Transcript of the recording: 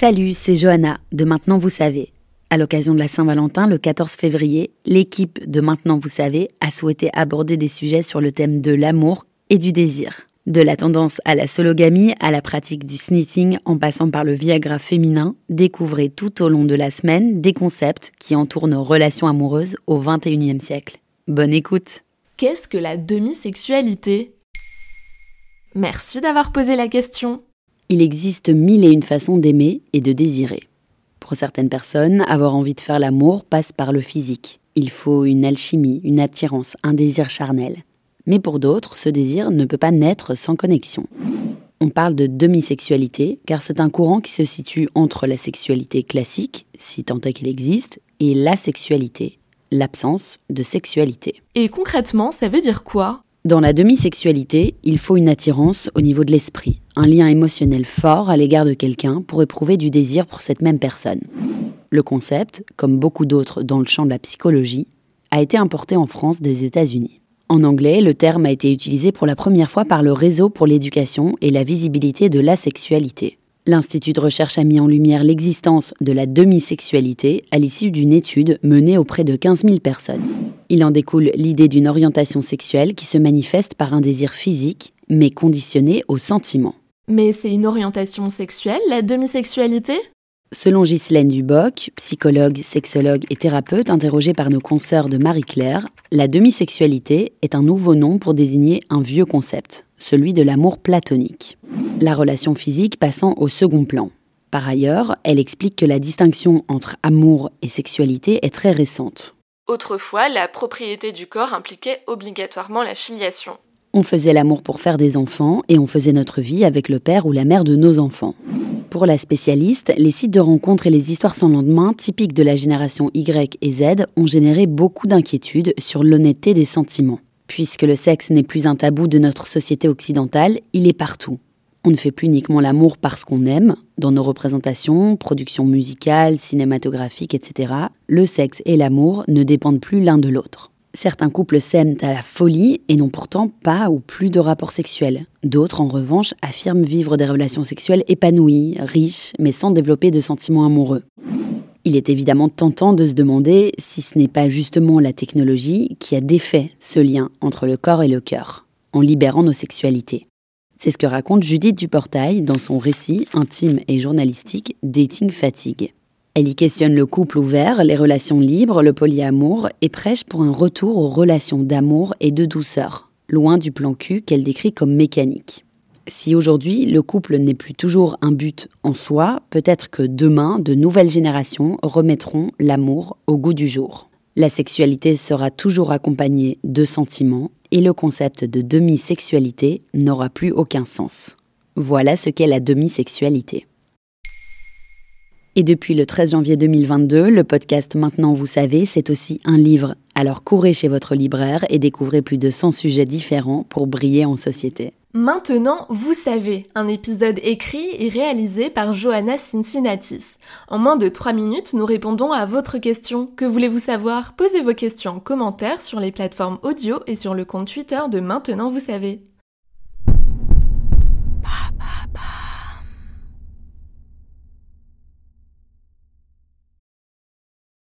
Salut, c'est Johanna de Maintenant Vous Savez. À l'occasion de la Saint-Valentin, le 14 février, l'équipe de Maintenant Vous Savez a souhaité aborder des sujets sur le thème de l'amour et du désir. De la tendance à la sologamie à la pratique du snitting en passant par le Viagra féminin, découvrez tout au long de la semaine des concepts qui entourent nos relations amoureuses au XXIe siècle. Bonne écoute Qu'est-ce que la demi-sexualité? Merci d'avoir posé la question. Il existe mille et une façons d'aimer et de désirer. Pour certaines personnes, avoir envie de faire l'amour passe par le physique. Il faut une alchimie, une attirance, un désir charnel. Mais pour d'autres, ce désir ne peut pas naître sans connexion. On parle de demi-sexualité car c'est un courant qui se situe entre la sexualité classique, si tant est qu'elle existe, et la sexualité, l'absence de sexualité. Et concrètement, ça veut dire quoi? Dans la demi-sexualité, il faut une attirance au niveau de l'esprit, un lien émotionnel fort à l'égard de quelqu'un pour éprouver du désir pour cette même personne. Le concept, comme beaucoup d'autres dans le champ de la psychologie, a été importé en France des États-Unis. En anglais, le terme a été utilisé pour la première fois par le Réseau pour l'éducation et la visibilité de la sexualité. L'Institut de recherche a mis en lumière l'existence de la demi-sexualité à l'issue d'une étude menée auprès de 15 000 personnes. Il en découle l'idée d'une orientation sexuelle qui se manifeste par un désir physique, mais conditionné au sentiment. Mais c'est une orientation sexuelle, la demi-sexualité? Selon Ghislaine Duboc, psychologue, sexologue et thérapeute interrogée par nos consoeurs de Marie-Claire, la demi-sexualité est un nouveau nom pour désigner un vieux concept, celui de l'amour platonique. La relation physique passant au second plan. Par ailleurs, elle explique que la distinction entre amour et sexualité est très récente. Autrefois, la propriété du corps impliquait obligatoirement la filiation. On faisait l'amour pour faire des enfants et on faisait notre vie avec le père ou la mère de nos enfants. Pour la spécialiste, les sites de rencontres et les histoires sans lendemain, typiques de la génération Y et Z, ont généré beaucoup d'inquiétudes sur l'honnêteté des sentiments. Puisque le sexe n'est plus un tabou de notre société occidentale, il est partout. On ne fait plus uniquement l'amour parce qu'on aime. Dans nos représentations, productions musicales, cinématographiques, etc., le sexe et l'amour ne dépendent plus l'un de l'autre. Certains couples s'aiment à la folie et n'ont pourtant pas ou plus de rapports sexuels. D'autres, en revanche, affirment vivre des relations sexuelles épanouies, riches, mais sans développer de sentiments amoureux. Il est évidemment tentant de se demander si ce n'est pas justement la technologie qui a défait ce lien entre le corps et le cœur, en libérant nos sexualités. C'est ce que raconte Judith Duportail dans son récit intime et journalistique Dating Fatigue. Elle y questionne le couple ouvert, les relations libres, le polyamour et prêche pour un retour aux relations d'amour et de douceur, loin du plan cul qu'elle décrit comme mécanique. Si aujourd'hui le couple n'est plus toujours un but en soi, peut-être que demain de nouvelles générations remettront l'amour au goût du jour. La sexualité sera toujours accompagnée de sentiments et le concept de demi-sexualité n'aura plus aucun sens. Voilà ce qu'est la demi-sexualité. Et depuis le 13 janvier 2022, le podcast Maintenant vous savez, c'est aussi un livre. Alors courez chez votre libraire et découvrez plus de 100 sujets différents pour briller en société. Maintenant, vous savez, un épisode écrit et réalisé par Johanna Cincinnatis. En moins de 3 minutes, nous répondons à votre question. Que voulez-vous savoir? Posez vos questions en commentaire sur les plateformes audio et sur le compte Twitter de Maintenant vous savez.